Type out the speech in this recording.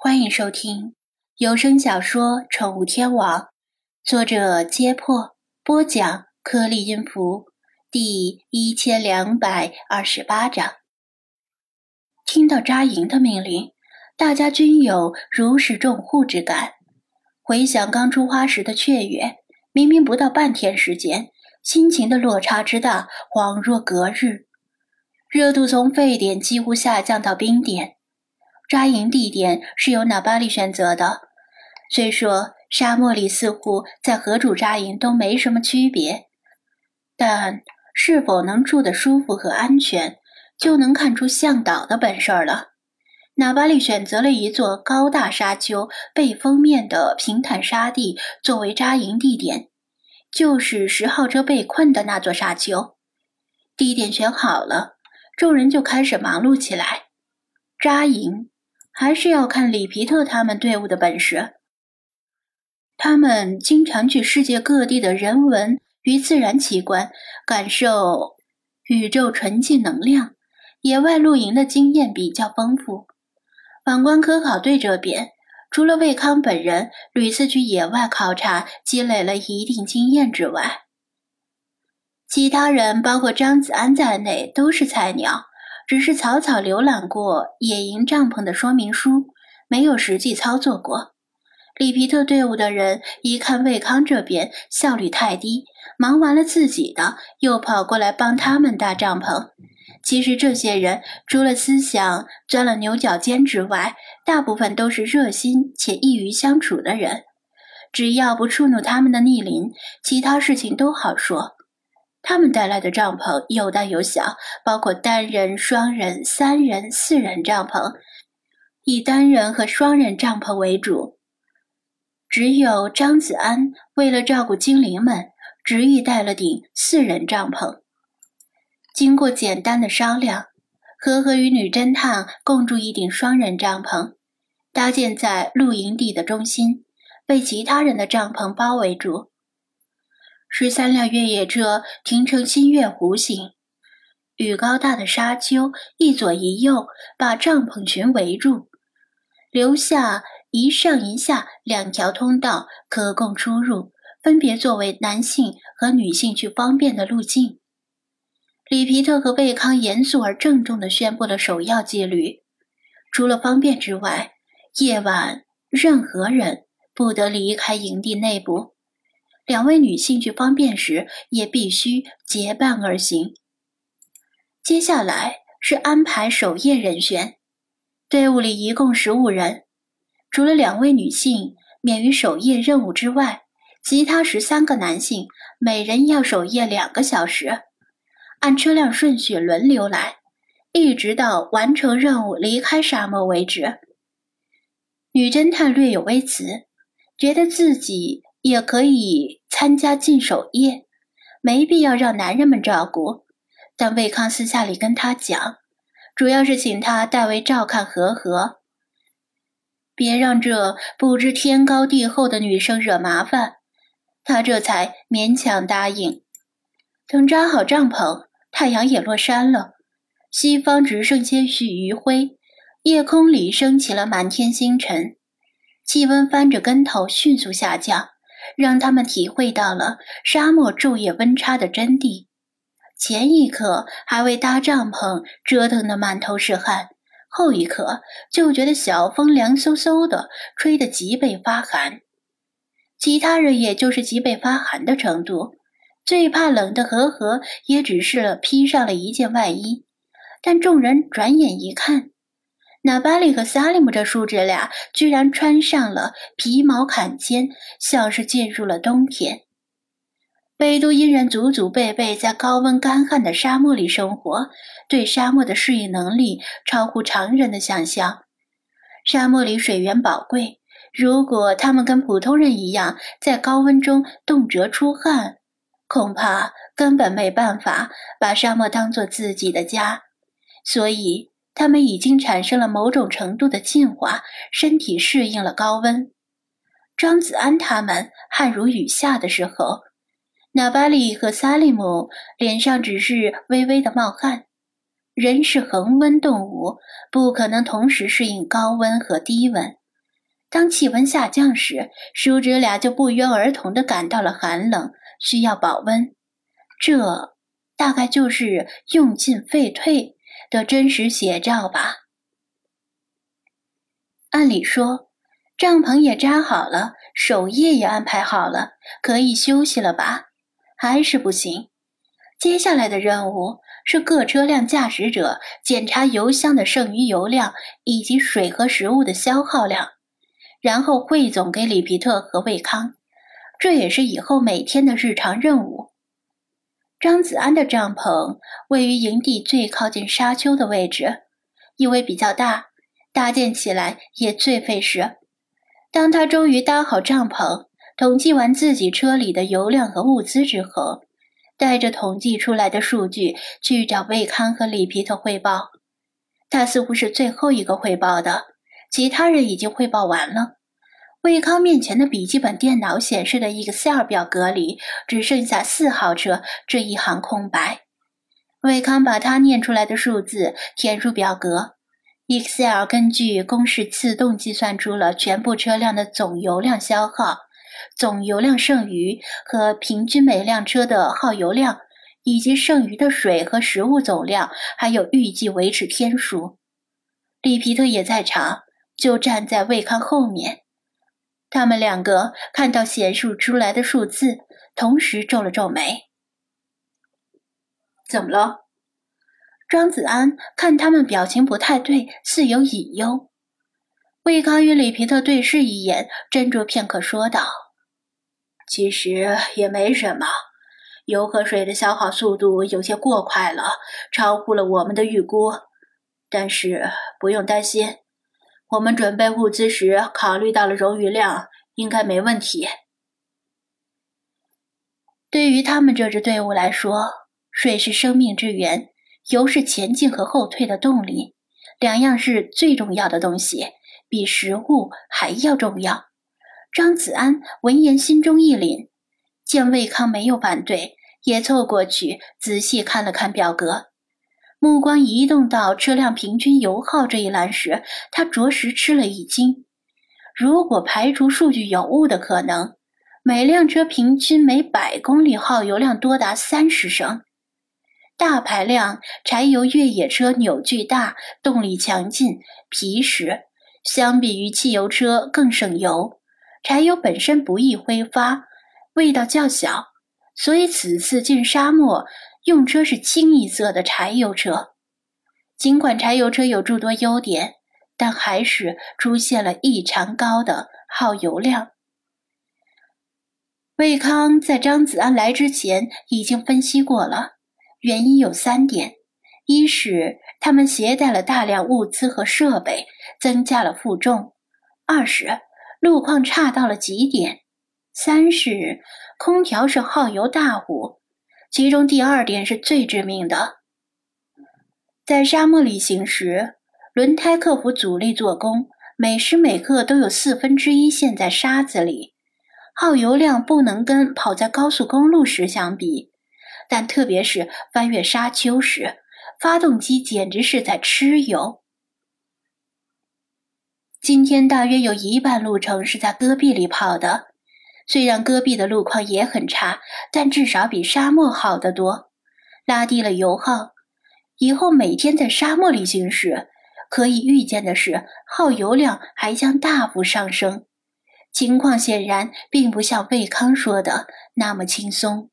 欢迎收听有声小说《宠物天王》，作者：揭破，播讲：颗粒音符，第一千两百二十八章。听到扎营的命令，大家均有如释重负之感。回想刚出花时的雀跃，明明不到半天时间，心情的落差之大，恍若隔日。热度从沸点几乎下降到冰点。扎营地点是由纳巴利选择的。虽说沙漠里似乎在何处扎营都没什么区别，但是否能住得舒服和安全，就能看出向导的本事了。纳巴利选择了一座高大沙丘背风面的平坦沙地作为扎营地点，就是十号车被困的那座沙丘。地点选好了，众人就开始忙碌起来，扎营。还是要看里皮特他们队伍的本事。他们经常去世界各地的人文与自然奇观，感受宇宙纯净能量。野外露营的经验比较丰富。反观科考队这边，除了魏康本人屡次去野外考察，积累了一定经验之外，其他人包括张子安在内都是菜鸟。只是草草浏览过野营帐篷的说明书，没有实际操作过。里皮特队伍的人一看魏康这边效率太低，忙完了自己的，又跑过来帮他们搭帐篷。其实这些人除了思想钻了牛角尖之外，大部分都是热心且易于相处的人。只要不触怒他们的逆鳞，其他事情都好说。他们带来的帐篷有大有小，包括单人、双人、三人、四人帐篷，以单人和双人帐篷为主。只有张子安为了照顾精灵们，执意带了顶四人帐篷。经过简单的商量，和和与女侦探共住一顶双人帐篷，搭建在露营地的中心，被其他人的帐篷包围住。十三辆越野车停成新月弧形，与高大的沙丘一左一右把帐篷群围住，留下一上一下两条通道可供出入，分别作为男性和女性去方便的路径。里皮特和贝康严肃而郑重地宣布了首要纪律：除了方便之外，夜晚任何人不得离开营地内部。两位女性去方便时也必须结伴而行。接下来是安排守夜人选，队伍里一共十五人，除了两位女性免于守夜任务之外，其他十三个男性每人要守夜两个小时，按车辆顺序轮流来，一直到完成任务离开沙漠为止。女侦探略有微词，觉得自己。也可以参加禁守夜，没必要让男人们照顾。但魏康私下里跟他讲，主要是请他代为照看和和，别让这不知天高地厚的女生惹麻烦。他这才勉强答应。等扎好帐篷，太阳也落山了，西方只剩些许余晖，夜空里升起了满天星辰，气温翻着跟头迅速下降。让他们体会到了沙漠昼夜温差的真谛。前一刻还为搭帐篷折腾得满头是汗，后一刻就觉得小风凉飕飕的，吹得脊背发寒。其他人也就是脊背发寒的程度，最怕冷的和和也只是披上了一件外衣。但众人转眼一看。纳巴里和萨利姆这叔侄俩居然穿上了皮毛坎肩，像是进入了冬天。贝都因人祖祖辈辈在高温干旱的沙漠里生活，对沙漠的适应能力超乎常人的想象。沙漠里水源宝贵，如果他们跟普通人一样在高温中动辄出汗，恐怕根本没办法把沙漠当做自己的家。所以。他们已经产生了某种程度的进化，身体适应了高温。张子安他们汗如雨下的时候，纳巴里和萨利姆脸上只是微微的冒汗。人是恒温动物，不可能同时适应高温和低温，当气温下降时，叔侄俩就不约而同地感到了寒冷，需要保温。这大概就是用进废退的真实写照吧。按理说，帐篷也扎好了，守夜也安排好了，可以休息了吧？还是不行。接下来的任务是各车辆驾驶者检查油箱的剩余油量以及水和食物的消耗量，然后汇总给里皮特和魏康。这也是以后每天的日常任务。张子安的帐篷位于营地最靠近沙丘的位置，因为比较大，搭建起来也最费时。当他终于搭好帐篷，统计完自己车里的油量和物资之后。带着统计出来的数据去找魏康和里皮特汇报，他似乎是最后一个汇报的，其他人已经汇报完了。魏康面前的笔记本电脑显示的 Excel 表格里只剩下四号车这一行空白。魏康把他念出来的数字填入表格，Excel 根据公式自动计算出了全部车辆的总油量消耗。总油量剩余和平均每辆车的耗油量，以及剩余的水和食物总量，还有预计维持天数。里皮特也在场，就站在魏康后面。他们两个看到显示出来的数字，同时皱了皱眉。怎么了？张子安看他们表情不太对，似有隐忧。魏康与里皮特对视一眼，斟酌片刻，说道。其实也没什么，油和水的消耗速度有些过快了，超乎了我们的预估。但是不用担心，我们准备物资时考虑到了冗余量，应该没问题。对于他们这支队伍来说，水是生命之源，油是前进和后退的动力，两样是最重要的东西，比食物还要重要。张子安闻言，心中一凛，见魏康没有反对，也凑过去仔细看了看表格，目光移动到车辆平均油耗这一栏时，他着实吃了一惊。如果排除数据有误的可能，每辆车平均每百公里耗油量多达三十升。大排量柴油越野车扭矩大，动力强劲，皮实，相比于汽油车更省油。柴油本身不易挥发，味道较小，所以此次进沙漠用车是清一色的柴油车。尽管柴油车有诸多优点，但还是出现了异常高的耗油量。魏康在张子安来之前已经分析过了，原因有三点：一是他们携带了大量物资和设备，增加了负重；二是。路况差到了极点。三是空调是耗油大户，其中第二点是最致命的。在沙漠里行驶，轮胎克服阻力做工，每时每刻都有四分之一陷在沙子里，耗油量不能跟跑在高速公路时相比。但特别是翻越沙丘时，发动机简直是在吃油。今天大约有一半路程是在戈壁里跑的，虽然戈壁的路况也很差，但至少比沙漠好得多，拉低了油耗。以后每天在沙漠里行驶，可以预见的是，耗油量还将大幅上升。情况显然并不像魏康说的那么轻松。